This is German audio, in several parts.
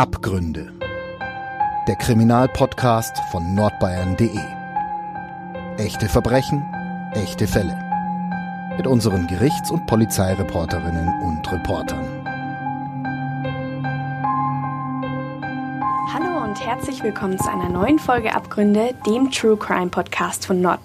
Abgründe. Der Kriminalpodcast von nordbayern.de. Echte Verbrechen, echte Fälle. Mit unseren Gerichts- und Polizeireporterinnen und Reportern. und herzlich willkommen zu einer neuen Folge Abgründe, dem True Crime Podcast von nordbayern.de.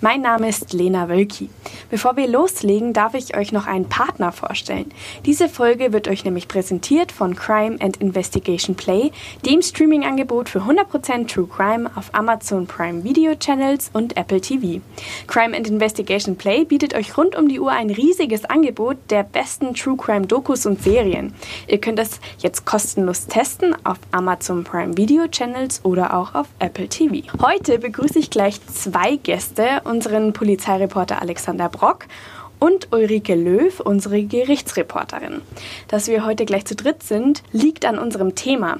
Mein Name ist Lena Wölki. Bevor wir loslegen, darf ich euch noch einen Partner vorstellen. Diese Folge wird euch nämlich präsentiert von Crime and Investigation Play, dem Streaming-Angebot für 100% True Crime auf Amazon Prime Video Channels und Apple TV. Crime and Investigation Play bietet euch rund um die Uhr ein riesiges Angebot der besten True Crime Dokus und Serien. Ihr könnt es jetzt kostenlos testen auf Amazon Prime Video Channels oder auch auf Apple TV. Heute begrüße ich gleich zwei Gäste, unseren Polizeireporter Alexander Brock und Ulrike Löw, unsere Gerichtsreporterin. Dass wir heute gleich zu dritt sind, liegt an unserem Thema.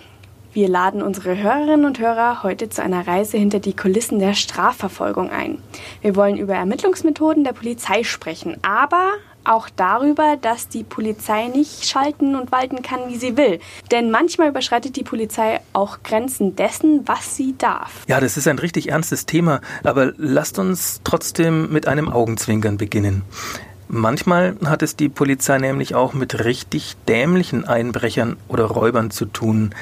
Wir laden unsere Hörerinnen und Hörer heute zu einer Reise hinter die Kulissen der Strafverfolgung ein. Wir wollen über Ermittlungsmethoden der Polizei sprechen, aber auch darüber, dass die Polizei nicht schalten und walten kann, wie sie will. Denn manchmal überschreitet die Polizei auch Grenzen dessen, was sie darf. Ja, das ist ein richtig ernstes Thema, aber lasst uns trotzdem mit einem Augenzwinkern beginnen. Manchmal hat es die Polizei nämlich auch mit richtig dämlichen Einbrechern oder Räubern zu tun.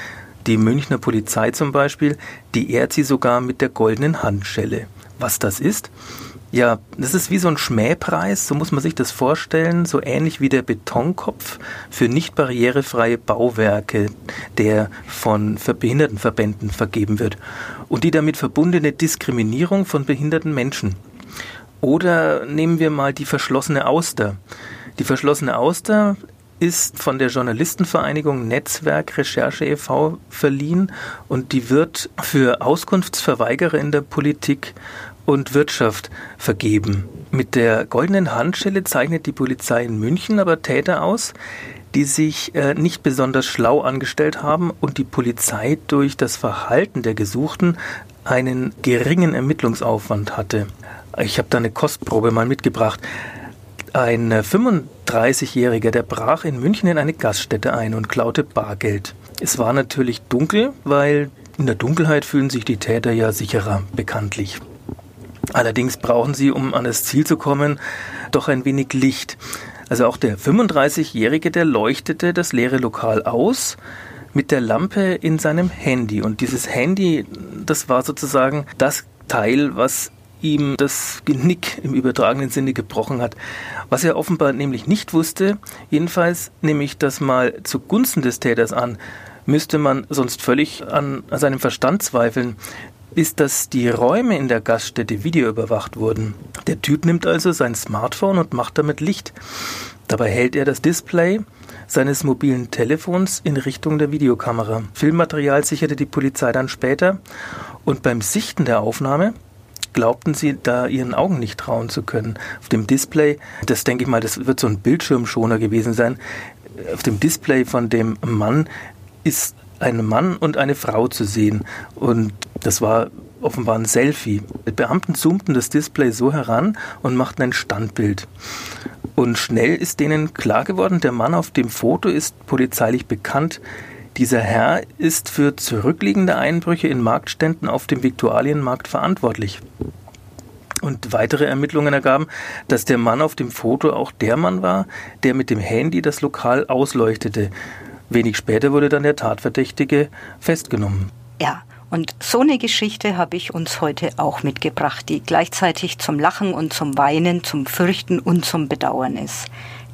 Die Münchner Polizei zum Beispiel, die ehrt sie sogar mit der goldenen Handschelle. Was das ist? Ja, das ist wie so ein Schmähpreis, so muss man sich das vorstellen, so ähnlich wie der Betonkopf für nicht barrierefreie Bauwerke, der von Behindertenverbänden vergeben wird und die damit verbundene Diskriminierung von behinderten Menschen. Oder nehmen wir mal die verschlossene Auster. Die verschlossene Auster ist von der Journalistenvereinigung Netzwerk Recherche e.V. verliehen und die wird für Auskunftsverweigerer in der Politik und Wirtschaft vergeben. Mit der goldenen Handschelle zeichnet die Polizei in München aber Täter aus, die sich äh, nicht besonders schlau angestellt haben und die Polizei durch das Verhalten der Gesuchten einen geringen Ermittlungsaufwand hatte. Ich habe da eine Kostprobe mal mitgebracht. Ein 35-Jähriger, der brach in München in eine Gaststätte ein und klaute Bargeld. Es war natürlich dunkel, weil in der Dunkelheit fühlen sich die Täter ja sicherer, bekanntlich. Allerdings brauchen sie, um an das Ziel zu kommen, doch ein wenig Licht. Also auch der 35-Jährige, der leuchtete das leere Lokal aus mit der Lampe in seinem Handy. Und dieses Handy, das war sozusagen das Teil, was ihm das Genick im übertragenen Sinne gebrochen hat. Was er offenbar nämlich nicht wusste, jedenfalls nehme ich das mal zugunsten des Täters an, müsste man sonst völlig an, seinem Verstand zweifeln ist, dass die Räume in der Gaststätte videoüberwacht wurden. Der Typ nimmt also sein Smartphone und macht damit Licht. Dabei hält er das Display seines mobilen Telefons in Richtung der Videokamera. Filmmaterial sicherte die Polizei dann später und beim Sichten der Aufnahme glaubten sie da ihren Augen nicht trauen zu können. Auf dem Display, das denke ich mal, das wird so ein Bildschirmschoner gewesen sein, auf dem Display von dem Mann ist ein Mann und eine Frau zu sehen. Und das war offenbar ein Selfie. Die Beamten zoomten das Display so heran und machten ein Standbild. Und schnell ist denen klar geworden, der Mann auf dem Foto ist polizeilich bekannt. Dieser Herr ist für zurückliegende Einbrüche in Marktständen auf dem Viktualienmarkt verantwortlich. Und weitere Ermittlungen ergaben, dass der Mann auf dem Foto auch der Mann war, der mit dem Handy das Lokal ausleuchtete. Wenig später wurde dann der Tatverdächtige festgenommen. Ja, und so eine Geschichte habe ich uns heute auch mitgebracht, die gleichzeitig zum Lachen und zum Weinen, zum Fürchten und zum Bedauern ist.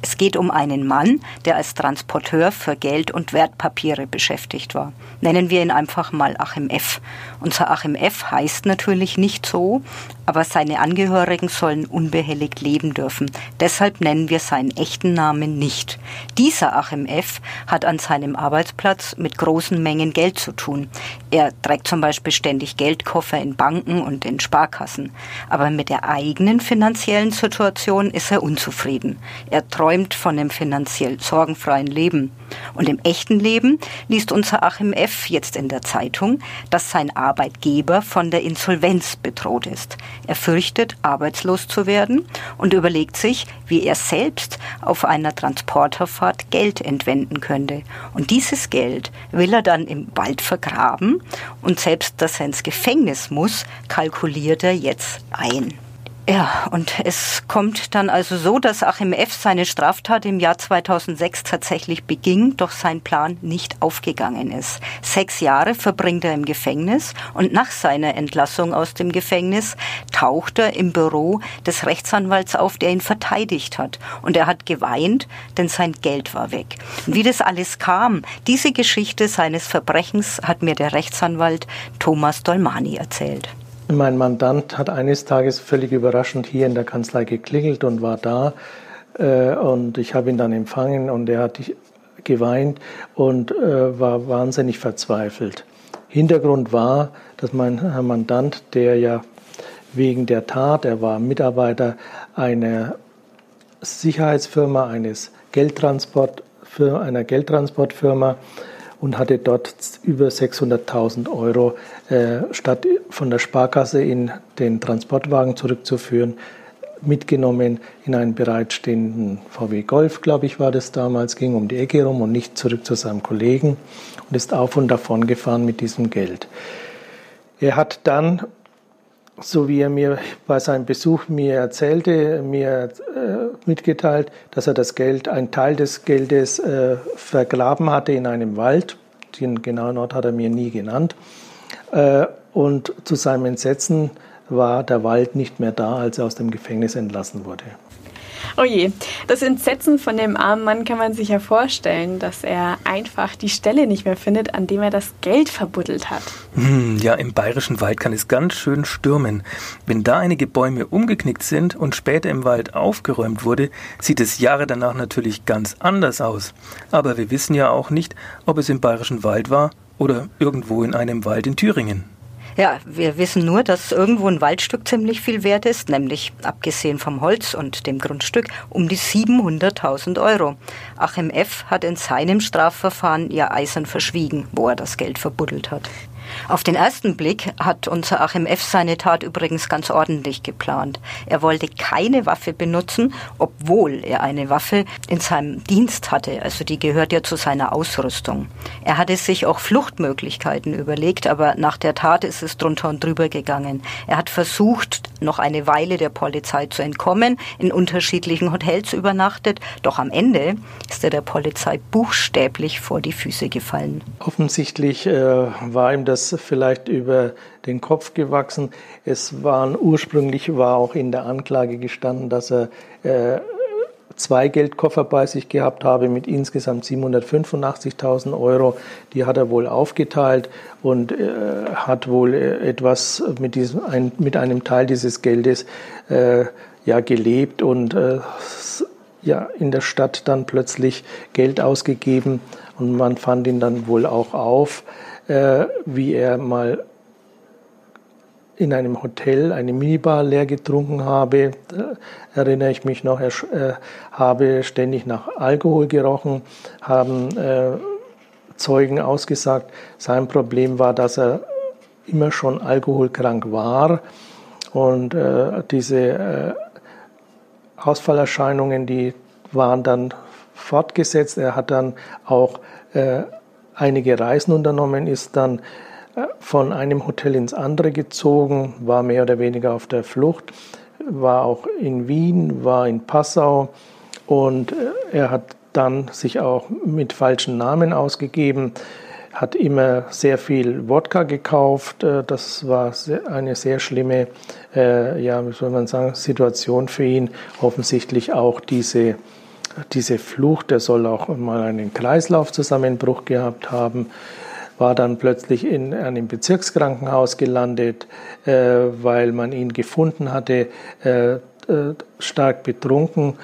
Es geht um einen Mann, der als Transporteur für Geld und Wertpapiere beschäftigt war. Nennen wir ihn einfach mal Achim F. Unser Achim F heißt natürlich nicht so, aber seine Angehörigen sollen unbehelligt leben dürfen. Deshalb nennen wir seinen echten Namen nicht. Dieser Achim F. hat an seinem Arbeitsplatz mit großen Mengen Geld zu tun. Er trägt zum Beispiel ständig Geldkoffer in Banken und in Sparkassen. Aber mit der eigenen finanziellen Situation ist er unzufrieden. Er träumt von einem finanziell sorgenfreien Leben. Und im echten Leben liest unser Achim F. jetzt in der Zeitung, dass sein Arbeitgeber von der Insolvenz bedroht ist. Er fürchtet, arbeitslos zu werden und überlegt sich, wie er selbst auf einer Transporterfahrt Geld entwenden könnte. Und dieses Geld will er dann im Wald vergraben und selbst, dass er ins Gefängnis muss, kalkuliert er jetzt ein. Ja, und es kommt dann also so, dass Achim F. seine Straftat im Jahr 2006 tatsächlich beging, doch sein Plan nicht aufgegangen ist. Sechs Jahre verbringt er im Gefängnis und nach seiner Entlassung aus dem Gefängnis taucht er im Büro des Rechtsanwalts auf, der ihn verteidigt hat. Und er hat geweint, denn sein Geld war weg. Wie das alles kam, diese Geschichte seines Verbrechens hat mir der Rechtsanwalt Thomas Dolmani erzählt. Mein Mandant hat eines Tages völlig überraschend hier in der Kanzlei geklingelt und war da. Äh, und ich habe ihn dann empfangen und er hat geweint und äh, war wahnsinnig verzweifelt. Hintergrund war, dass mein Herr Mandant, der ja wegen der Tat, er war Mitarbeiter einer Sicherheitsfirma, eines Geldtransport, einer Geldtransportfirma, und hatte dort über 600.000 Euro statt von der Sparkasse in den Transportwagen zurückzuführen, mitgenommen in einen bereitstehenden VW Golf, glaube ich, war das damals, ging um die Ecke rum und nicht zurück zu seinem Kollegen und ist auf und davon gefahren mit diesem Geld. Er hat dann, so wie er mir bei seinem Besuch mir erzählte, mir äh, mitgeteilt, dass er das Geld, einen Teil des Geldes äh, vergraben hatte in einem Wald. Den genauen Ort hat er mir nie genannt. Äh, und zu seinem Entsetzen war der Wald nicht mehr da, als er aus dem Gefängnis entlassen wurde. Oh je, das Entsetzen von dem armen Mann kann man sich ja vorstellen, dass er einfach die Stelle nicht mehr findet, an dem er das Geld verbuddelt hat. Hm, ja, im bayerischen Wald kann es ganz schön stürmen. Wenn da einige Bäume umgeknickt sind und später im Wald aufgeräumt wurde, sieht es Jahre danach natürlich ganz anders aus. Aber wir wissen ja auch nicht, ob es im bayerischen Wald war oder irgendwo in einem Wald in Thüringen. Ja, wir wissen nur, dass irgendwo ein Waldstück ziemlich viel wert ist, nämlich abgesehen vom Holz und dem Grundstück um die 700.000 Euro. Achim F. hat in seinem Strafverfahren ja eisern verschwiegen, wo er das Geld verbuddelt hat. Auf den ersten Blick hat unser Achim F. seine Tat übrigens ganz ordentlich geplant. Er wollte keine Waffe benutzen, obwohl er eine Waffe in seinem Dienst hatte. Also die gehört ja zu seiner Ausrüstung. Er hatte sich auch Fluchtmöglichkeiten überlegt, aber nach der Tat ist es drunter und drüber gegangen. Er hat versucht, noch eine Weile der Polizei zu entkommen, in unterschiedlichen Hotels übernachtet, doch am Ende ist er der Polizei buchstäblich vor die Füße gefallen. Offensichtlich äh, war ihm das vielleicht über den Kopf gewachsen. Es waren ursprünglich war auch in der Anklage gestanden, dass er äh, zwei Geldkoffer bei sich gehabt habe mit insgesamt 785.000 Euro. Die hat er wohl aufgeteilt und äh, hat wohl äh, etwas mit, diesem, ein, mit einem Teil dieses Geldes äh, ja gelebt und äh, ja in der Stadt dann plötzlich Geld ausgegeben und man fand ihn dann wohl auch auf äh, wie er mal in einem Hotel eine Minibar leer getrunken habe, da erinnere ich mich noch, er äh, habe ständig nach Alkohol gerochen, haben äh, Zeugen ausgesagt, sein Problem war, dass er immer schon alkoholkrank war und äh, diese äh, Ausfallerscheinungen, die waren dann fortgesetzt. Er hat dann auch äh, einige Reisen unternommen, ist dann äh, von einem Hotel ins andere gezogen, war mehr oder weniger auf der Flucht, war auch in Wien, war in Passau und äh, er hat dann sich auch mit falschen Namen ausgegeben, hat immer sehr viel Wodka gekauft. Äh, das war eine sehr schlimme, ja, wie soll man sagen, Situation für ihn. Offensichtlich auch diese diese Flucht, der soll auch mal einen Kreislaufzusammenbruch gehabt haben, war dann plötzlich in einem Bezirkskrankenhaus gelandet, äh, weil man ihn gefunden hatte, äh, äh, stark betrunken.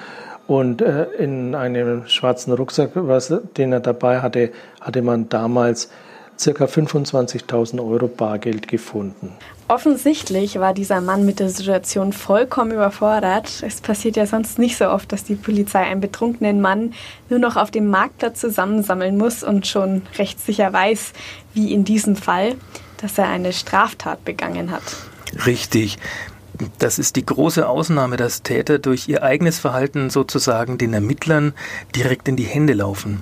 Und äh, in einem schwarzen Rucksack, was, den er dabei hatte, hatte man damals ca. 25.000 Euro Bargeld gefunden. Offensichtlich war dieser Mann mit der Situation vollkommen überfordert. Es passiert ja sonst nicht so oft, dass die Polizei einen betrunkenen Mann nur noch auf dem Marktplatz zusammensammeln muss und schon recht sicher weiß, wie in diesem Fall, dass er eine Straftat begangen hat. Richtig. Das ist die große Ausnahme, dass Täter durch ihr eigenes Verhalten sozusagen den Ermittlern direkt in die Hände laufen.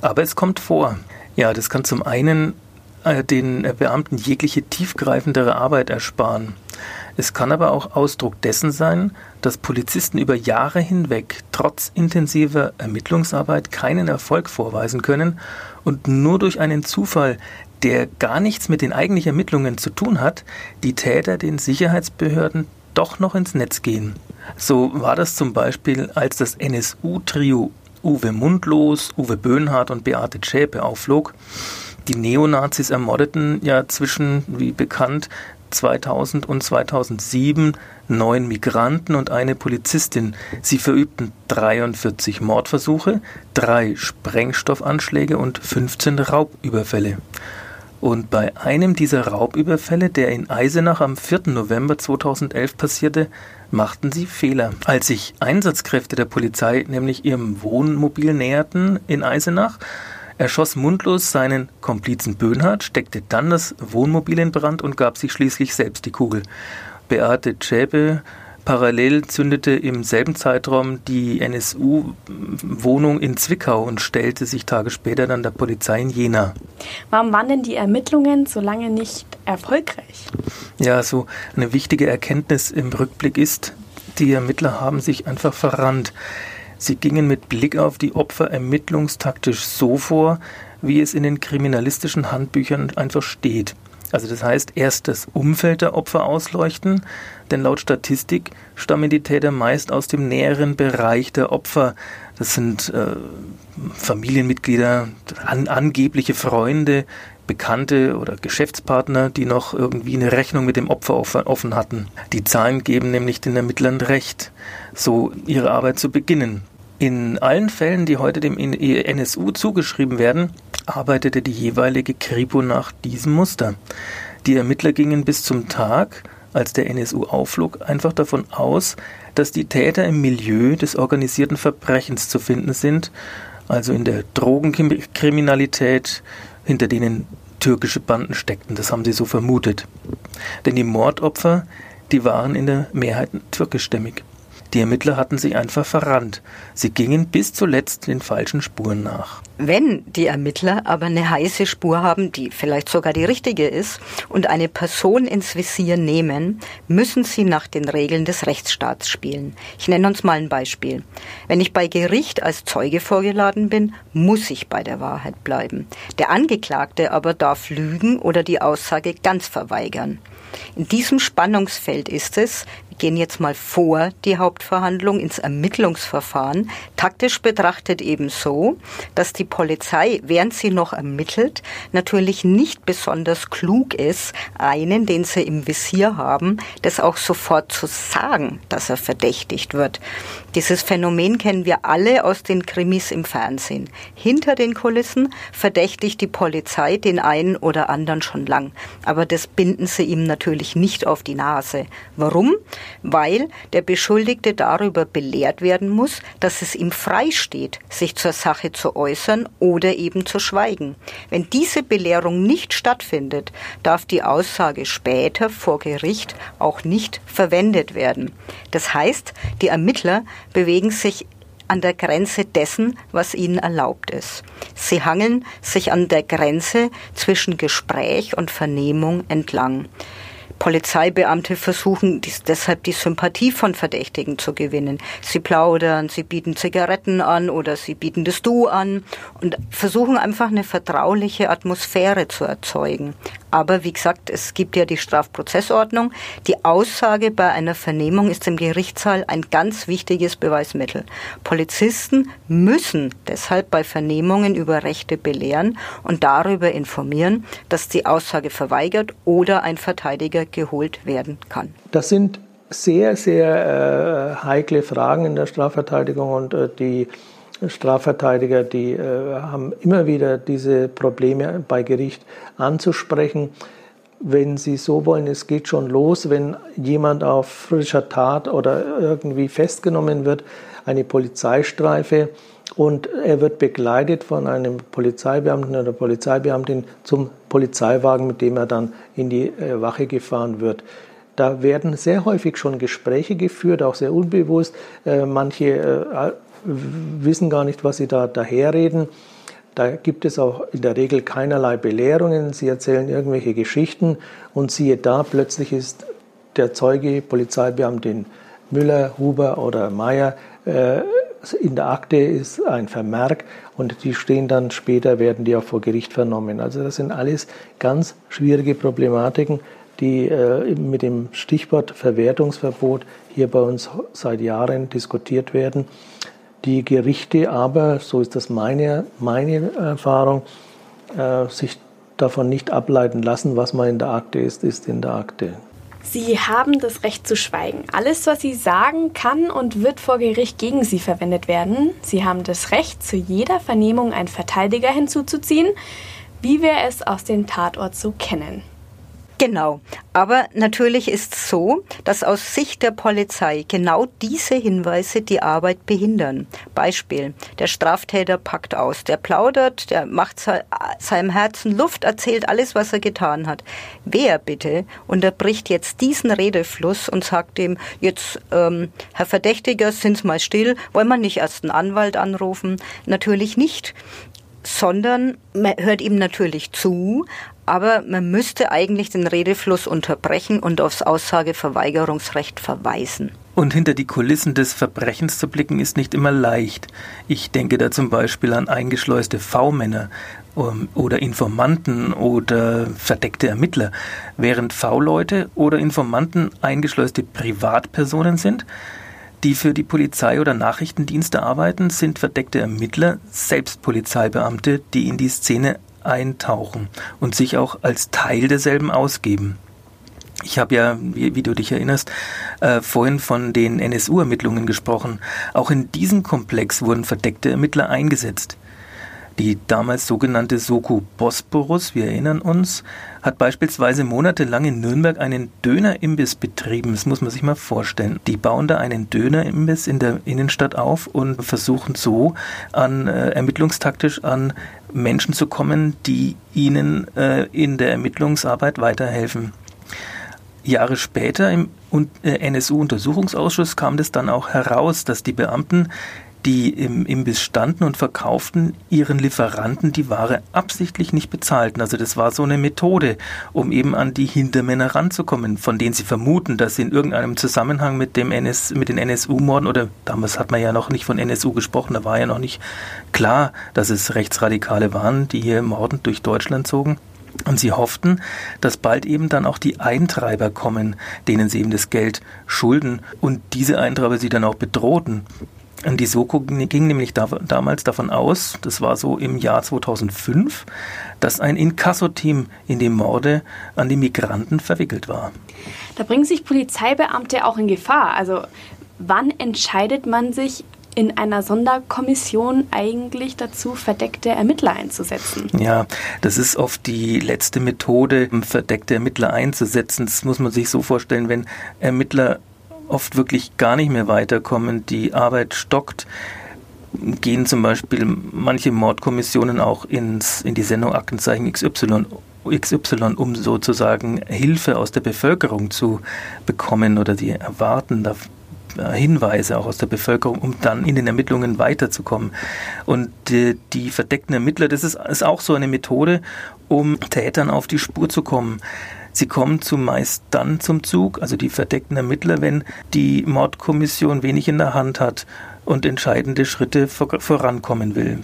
Aber es kommt vor. Ja, das kann zum einen äh, den Beamten jegliche tiefgreifendere Arbeit ersparen. Es kann aber auch Ausdruck dessen sein, dass Polizisten über Jahre hinweg trotz intensiver Ermittlungsarbeit keinen Erfolg vorweisen können und nur durch einen Zufall, der gar nichts mit den eigentlichen Ermittlungen zu tun hat, die Täter den Sicherheitsbehörden doch noch ins Netz gehen. So war das zum Beispiel, als das NSU-Trio Uwe Mundlos, Uwe Böhnhardt und Beate Zschäpe aufflog die Neonazis ermordeten ja zwischen, wie bekannt, 2000 und 2007 neun Migranten und eine Polizistin. Sie verübten 43 Mordversuche, drei Sprengstoffanschläge und 15 Raubüberfälle. Und bei einem dieser Raubüberfälle, der in Eisenach am 4. November 2011 passierte, machten sie Fehler. Als sich Einsatzkräfte der Polizei nämlich ihrem Wohnmobil näherten in Eisenach, er schoss mundlos seinen Komplizen Böhnhardt, steckte dann das Wohnmobil in Brand und gab sich schließlich selbst die Kugel. Beate Zschäpe parallel zündete im selben Zeitraum die NSU-Wohnung in Zwickau und stellte sich Tage später dann der Polizei in Jena. Warum waren denn die Ermittlungen so lange nicht erfolgreich? Ja, so eine wichtige Erkenntnis im Rückblick ist, die Ermittler haben sich einfach verrannt. Sie gingen mit Blick auf die Opfer ermittlungstaktisch so vor, wie es in den kriminalistischen Handbüchern einfach steht. Also das heißt, erst das Umfeld der Opfer ausleuchten, denn laut Statistik stammen die Täter meist aus dem näheren Bereich der Opfer. Das sind äh, Familienmitglieder, an, angebliche Freunde, Bekannte oder Geschäftspartner, die noch irgendwie eine Rechnung mit dem Opfer offen hatten. Die Zahlen geben nämlich den Ermittlern recht, so ihre Arbeit zu beginnen. In allen Fällen, die heute dem NSU zugeschrieben werden, arbeitete die jeweilige Kripo nach diesem Muster. Die Ermittler gingen bis zum Tag, als der NSU aufflog, einfach davon aus, dass die Täter im Milieu des organisierten Verbrechens zu finden sind, also in der Drogenkriminalität, hinter denen türkische Banden steckten. Das haben sie so vermutet. Denn die Mordopfer, die waren in der Mehrheit türkischstämmig. Die Ermittler hatten sich einfach verrannt. Sie gingen bis zuletzt den falschen Spuren nach. Wenn die Ermittler aber eine heiße Spur haben, die vielleicht sogar die richtige ist, und eine Person ins Visier nehmen, müssen sie nach den Regeln des Rechtsstaats spielen. Ich nenne uns mal ein Beispiel. Wenn ich bei Gericht als Zeuge vorgeladen bin, muss ich bei der Wahrheit bleiben. Der Angeklagte aber darf lügen oder die Aussage ganz verweigern. In diesem Spannungsfeld ist es, gehen jetzt mal vor die Hauptverhandlung ins Ermittlungsverfahren, taktisch betrachtet eben so, dass die Polizei, während sie noch ermittelt, natürlich nicht besonders klug ist, einen, den sie im Visier haben, das auch sofort zu sagen, dass er verdächtigt wird. Dieses Phänomen kennen wir alle aus den Krimis im Fernsehen. Hinter den Kulissen verdächtigt die Polizei den einen oder anderen schon lang. Aber das binden sie ihm natürlich nicht auf die Nase. Warum? Weil der Beschuldigte darüber belehrt werden muss, dass es ihm frei steht, sich zur Sache zu äußern oder eben zu schweigen. Wenn diese Belehrung nicht stattfindet, darf die Aussage später vor Gericht auch nicht verwendet werden. Das heißt, die Ermittler bewegen sich an der Grenze dessen, was ihnen erlaubt ist. Sie hangeln sich an der Grenze zwischen Gespräch und Vernehmung entlang. Polizeibeamte versuchen dies, deshalb die Sympathie von Verdächtigen zu gewinnen. Sie plaudern, sie bieten Zigaretten an oder sie bieten das Du an und versuchen einfach eine vertrauliche Atmosphäre zu erzeugen. Aber wie gesagt, es gibt ja die Strafprozessordnung. Die Aussage bei einer Vernehmung ist im Gerichtssaal ein ganz wichtiges Beweismittel. Polizisten müssen deshalb bei Vernehmungen über Rechte belehren und darüber informieren, dass die Aussage verweigert oder ein Verteidiger geholt werden kann. Das sind sehr, sehr äh, heikle Fragen in der Strafverteidigung und äh, die Strafverteidiger, die äh, haben immer wieder diese Probleme bei Gericht anzusprechen. Wenn Sie so wollen, es geht schon los, wenn jemand auf frischer Tat oder irgendwie festgenommen wird, eine Polizeistreife und er wird begleitet von einem Polizeibeamten oder Polizeibeamtin zum Polizeiwagen, mit dem er dann in die äh, Wache gefahren wird. Da werden sehr häufig schon Gespräche geführt, auch sehr unbewusst. Äh, manche äh, wissen gar nicht, was sie da daherreden. Da gibt es auch in der Regel keinerlei Belehrungen. Sie erzählen irgendwelche Geschichten und siehe da, plötzlich ist der Zeuge, Polizeibeamtin Müller, Huber oder Meyer, in der Akte ist ein Vermerk und die stehen dann später, werden die auch vor Gericht vernommen. Also das sind alles ganz schwierige Problematiken, die äh, mit dem Stichwort Verwertungsverbot hier bei uns seit Jahren diskutiert werden. Die Gerichte aber, so ist das meine, meine Erfahrung, äh, sich davon nicht ableiten lassen, was mal in der Akte ist, ist in der Akte. Sie haben das Recht zu schweigen. Alles, was Sie sagen, kann und wird vor Gericht gegen Sie verwendet werden. Sie haben das Recht, zu jeder Vernehmung einen Verteidiger hinzuzuziehen, wie wir es aus dem Tatort so kennen. Genau. Aber natürlich ist es so, dass aus Sicht der Polizei genau diese Hinweise die Arbeit behindern. Beispiel. Der Straftäter packt aus. Der plaudert, der macht seinem Herzen Luft, erzählt alles, was er getan hat. Wer bitte unterbricht jetzt diesen Redefluss und sagt dem, jetzt, ähm, Herr Verdächtiger, sind's mal still, wollen wir nicht erst einen Anwalt anrufen? Natürlich nicht sondern man hört ihm natürlich zu, aber man müsste eigentlich den Redefluss unterbrechen und aufs Aussageverweigerungsrecht verweisen. Und hinter die Kulissen des Verbrechens zu blicken ist nicht immer leicht. Ich denke da zum Beispiel an eingeschleuste V-Männer ähm, oder Informanten oder verdeckte Ermittler. Während V-Leute oder Informanten eingeschleuste Privatpersonen sind, die für die Polizei oder Nachrichtendienste arbeiten, sind verdeckte Ermittler selbst Polizeibeamte, die in die Szene eintauchen und sich auch als Teil derselben ausgeben. Ich habe ja, wie, wie, du dich erinnerst, äh, vorhin von den NSU-Ermittlungen gesprochen. Auch in diesem Komplex wurden verdeckte Ermittler eingesetzt. Die damals sogenannte Soko Bosporus, wir erinnern uns, hat beispielsweise monatelang in Nürnberg einen Dönerimbiss betrieben. Das muss man sich mal vorstellen. Die bauen da einen Dönerimbiss in der Innenstadt auf und versuchen so an äh, ermittlungstaktisch an Menschen zu kommen, die ihnen äh, in der Ermittlungsarbeit weiterhelfen. Jahre später im äh, NSU-Untersuchungsausschuss kam das dann auch heraus, dass die Beamten die im Imbiss standen und verkauften ihren Lieferanten die Ware absichtlich nicht bezahlten. Also das war so eine Methode, um eben an die Hintermänner ranzukommen, von denen sie vermuten, dass sie in irgendeinem Zusammenhang mit dem NS, mit den NSU-Morden oder damals hat man ja noch nicht von NSU gesprochen, da war ja noch nicht klar, dass es Rechtsradikale waren, die hier mordend durch Deutschland zogen. Und sie hofften, dass bald eben dann auch die Eintreiber kommen, denen sie eben das Geld schulden und diese Eintreiber sie dann auch bedrohten. Die Soko ging nämlich da, damals davon aus, das war so im Jahr 2005, dass ein Inkasso-Team in die Morde an die Migranten verwickelt war. Da bringen sich Polizeibeamte auch in Gefahr. Also wann entscheidet man sich in einer Sonderkommission eigentlich dazu, verdeckte Ermittler einzusetzen? Ja, das ist oft die letzte Methode, verdeckte Ermittler einzusetzen. Das muss man sich so vorstellen, wenn Ermittler oft wirklich gar nicht mehr weiterkommen, die Arbeit stockt, gehen zum Beispiel manche Mordkommissionen auch ins, in die Sendung Aktenzeichen XY, XY, um sozusagen Hilfe aus der Bevölkerung zu bekommen oder die erwarten da äh, Hinweise auch aus der Bevölkerung, um dann in den Ermittlungen weiterzukommen. Und die, die verdeckten Ermittler, das ist, ist auch so eine Methode, um Tätern auf die Spur zu kommen. Sie kommen zumeist dann zum Zug, also die verdeckten Ermittler, wenn die Mordkommission wenig in der Hand hat und entscheidende Schritte vorankommen will.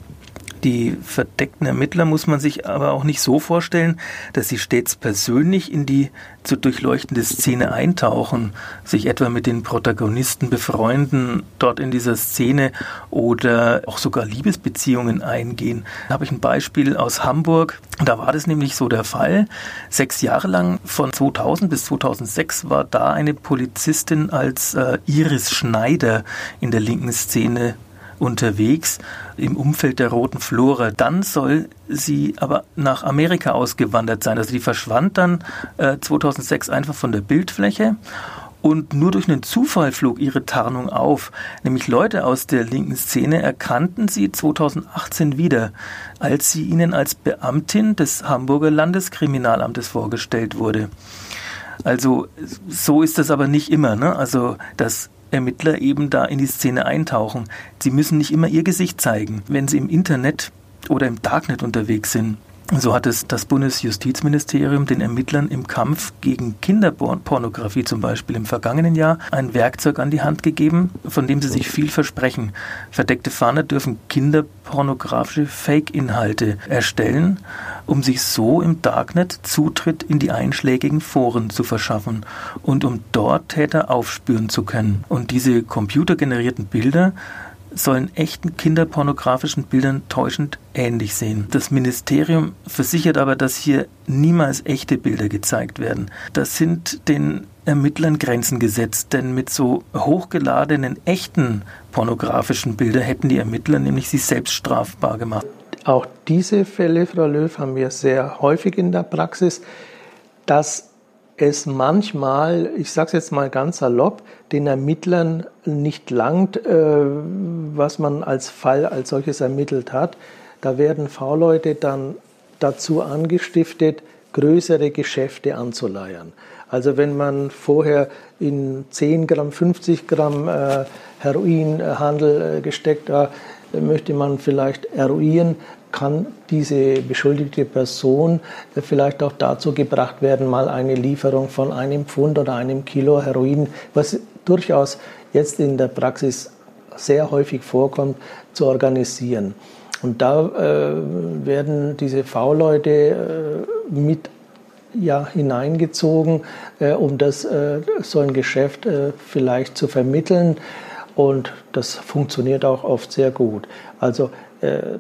Die verdeckten Ermittler muss man sich aber auch nicht so vorstellen, dass sie stets persönlich in die zu durchleuchtende Szene eintauchen, sich etwa mit den Protagonisten befreunden, dort in dieser Szene oder auch sogar Liebesbeziehungen eingehen. Da habe ich ein Beispiel aus Hamburg. Da war das nämlich so der Fall. Sechs Jahre lang, von 2000 bis 2006, war da eine Polizistin als äh, Iris Schneider in der linken Szene unterwegs im Umfeld der Roten Flora. Dann soll sie aber nach Amerika ausgewandert sein. Also die verschwand dann äh, 2006 einfach von der Bildfläche und nur durch einen Zufall flog ihre Tarnung auf. Nämlich Leute aus der linken Szene erkannten sie 2018 wieder, als sie ihnen als Beamtin des Hamburger Landeskriminalamtes vorgestellt wurde. Also so ist das aber nicht immer. Ne? Also dass Ermittler eben da in die Szene eintauchen. Sie müssen nicht immer ihr Gesicht zeigen, wenn sie im Internet oder im Darknet unterwegs sind. So hat es das Bundesjustizministerium den Ermittlern im Kampf gegen Kinderpornografie zum Beispiel im vergangenen Jahr ein Werkzeug an die Hand gegeben, von dem sie sich viel versprechen. Verdeckte Fahnder dürfen kinderpornografische Fake-Inhalte erstellen, um sich so im Darknet Zutritt in die einschlägigen Foren zu verschaffen und um dort Täter aufspüren zu können. Und diese computergenerierten Bilder sollen echten kinderpornografischen Bildern täuschend ähnlich sehen. Das Ministerium versichert aber, dass hier niemals echte Bilder gezeigt werden. Das sind den Ermittlern Grenzen gesetzt, denn mit so hochgeladenen echten pornografischen Bildern hätten die Ermittler nämlich sich selbst strafbar gemacht. Auch diese Fälle, Frau Löw, haben wir sehr häufig in der Praxis, dass es manchmal, ich sage es jetzt mal ganz salopp, den Ermittlern nicht langt, äh, was man als Fall als solches ermittelt hat. Da werden V-Leute dann dazu angestiftet, größere Geschäfte anzuleiern. Also wenn man vorher in 10 Gramm, 50 Gramm äh, Heroinhandel äh, gesteckt war, möchte man vielleicht eruieren, kann diese beschuldigte Person vielleicht auch dazu gebracht werden, mal eine Lieferung von einem Pfund oder einem Kilo Heroin, was durchaus jetzt in der Praxis sehr häufig vorkommt, zu organisieren. Und da äh, werden diese V-Leute äh, mit ja, hineingezogen, äh, um das, äh, so ein Geschäft äh, vielleicht zu vermitteln. Und das funktioniert auch oft sehr gut. Also äh,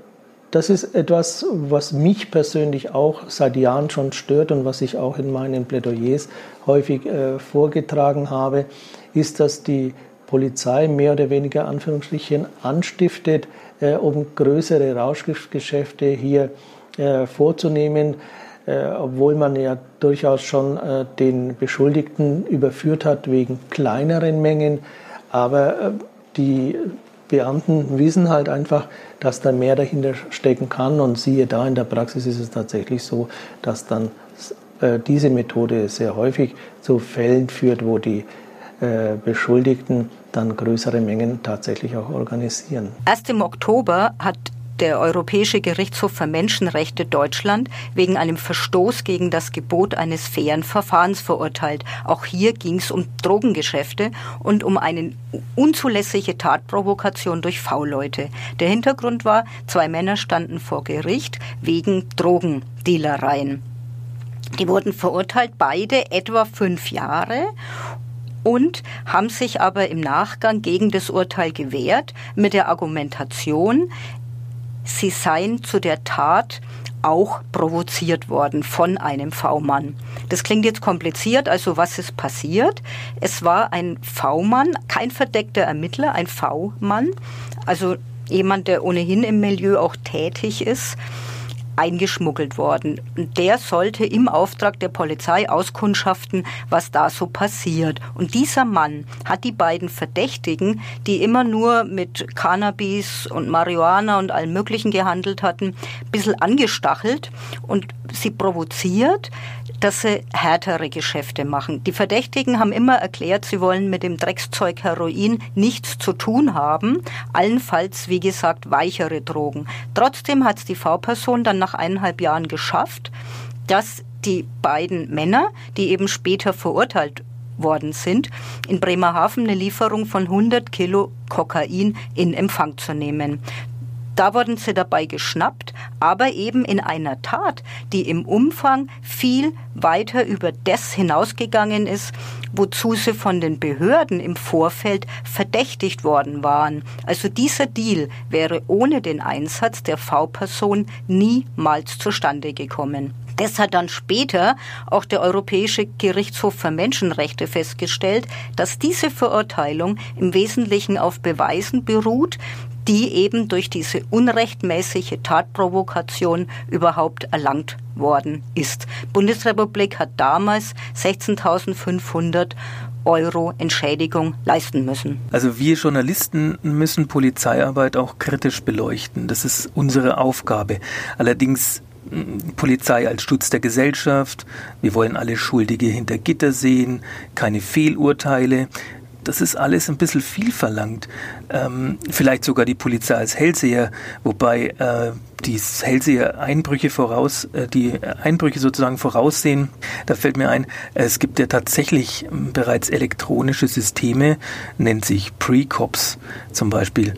das ist etwas, was mich persönlich auch seit Jahren schon stört und was ich auch in meinen Plädoyers häufig äh, vorgetragen habe, ist, dass die Polizei mehr oder weniger Anführungsstrichen anstiftet, äh, um größere Rauschgeschäfte hier äh, vorzunehmen, äh, obwohl man ja durchaus schon äh, den Beschuldigten überführt hat wegen kleineren Mengen. Aber äh, die Beamten wissen halt einfach, dass da mehr dahinter stecken kann. Und siehe da, in der Praxis ist es tatsächlich so, dass dann äh, diese Methode sehr häufig zu Fällen führt, wo die äh, Beschuldigten dann größere Mengen tatsächlich auch organisieren. Erst im Oktober hat der Europäische Gerichtshof für Menschenrechte Deutschland wegen einem Verstoß gegen das Gebot eines fairen Verfahrens verurteilt. Auch hier ging es um Drogengeschäfte und um eine unzulässige Tatprovokation durch V-Leute. Der Hintergrund war, zwei Männer standen vor Gericht wegen Drogendealereien. Die wurden verurteilt, beide etwa fünf Jahre und haben sich aber im Nachgang gegen das Urteil gewehrt mit der Argumentation, sie seien zu der Tat auch provoziert worden von einem V-Mann. Das klingt jetzt kompliziert, also was ist passiert? Es war ein V-Mann, kein verdeckter Ermittler, ein V-Mann, also jemand, der ohnehin im Milieu auch tätig ist eingeschmuggelt worden. Und der sollte im Auftrag der Polizei auskundschaften, was da so passiert. Und dieser Mann hat die beiden Verdächtigen, die immer nur mit Cannabis und Marihuana und allem Möglichen gehandelt hatten, ein bisschen angestachelt und sie provoziert, dass sie härtere Geschäfte machen. Die Verdächtigen haben immer erklärt, sie wollen mit dem Dreckszeug Heroin nichts zu tun haben, allenfalls, wie gesagt, weichere Drogen. Trotzdem hat es die V-Person dann nach eineinhalb Jahren geschafft, dass die beiden Männer, die eben später verurteilt worden sind, in Bremerhaven eine Lieferung von 100 Kilo Kokain in Empfang zu nehmen. Da wurden sie dabei geschnappt, aber eben in einer Tat, die im Umfang viel weiter über das hinausgegangen ist, wozu sie von den Behörden im Vorfeld verdächtigt worden waren. Also dieser Deal wäre ohne den Einsatz der V-Person niemals zustande gekommen. Das hat dann später auch der Europäische Gerichtshof für Menschenrechte festgestellt, dass diese Verurteilung im Wesentlichen auf Beweisen beruht, die eben durch diese unrechtmäßige Tatprovokation überhaupt erlangt worden ist. Bundesrepublik hat damals 16.500 Euro Entschädigung leisten müssen. Also wir Journalisten müssen Polizeiarbeit auch kritisch beleuchten. Das ist unsere Aufgabe. Allerdings Polizei als Schutz der Gesellschaft, wir wollen alle Schuldige hinter Gitter sehen, keine Fehlurteile das ist alles ein bisschen viel verlangt. Ähm, vielleicht sogar die Polizei als Hellseher, wobei äh, die Hellseher Einbrüche voraus, äh, die Einbrüche sozusagen voraussehen. Da fällt mir ein, es gibt ja tatsächlich ähm, bereits elektronische Systeme, nennt sich Pre-Cops zum Beispiel,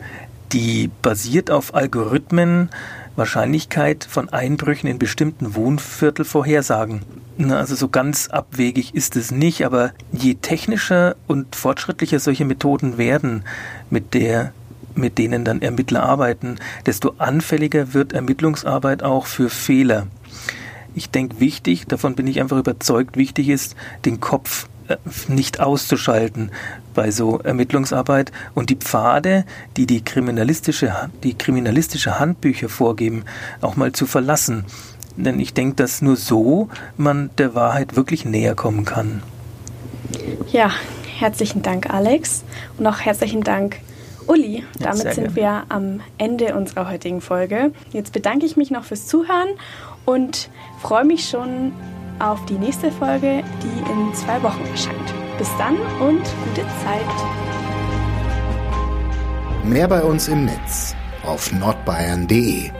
die basiert auf Algorithmen, Wahrscheinlichkeit von Einbrüchen in bestimmten Wohnviertel vorhersagen. Also so ganz abwegig ist es nicht, aber je technischer und fortschrittlicher solche Methoden werden, mit der mit denen dann Ermittler arbeiten, desto anfälliger wird Ermittlungsarbeit auch für Fehler. Ich denke, wichtig, davon bin ich einfach überzeugt, wichtig ist, den Kopf äh, nicht auszuschalten bei so Ermittlungsarbeit und die Pfade, die die kriminalistische, die kriminalistische Handbücher vorgeben, auch mal zu verlassen denn ich denke, dass nur so man der Wahrheit wirklich näher kommen kann. Ja, herzlichen Dank, Alex. Und auch herzlichen Dank, Uli. Ja, Damit sind gerne. wir am Ende unserer heutigen Folge. Jetzt bedanke ich mich noch fürs Zuhören und freue mich schon auf die nächste Folge, die in zwei Wochen erscheint. Bis dann und gute Zeit. Mehr bei uns im Netz auf nordbayern.de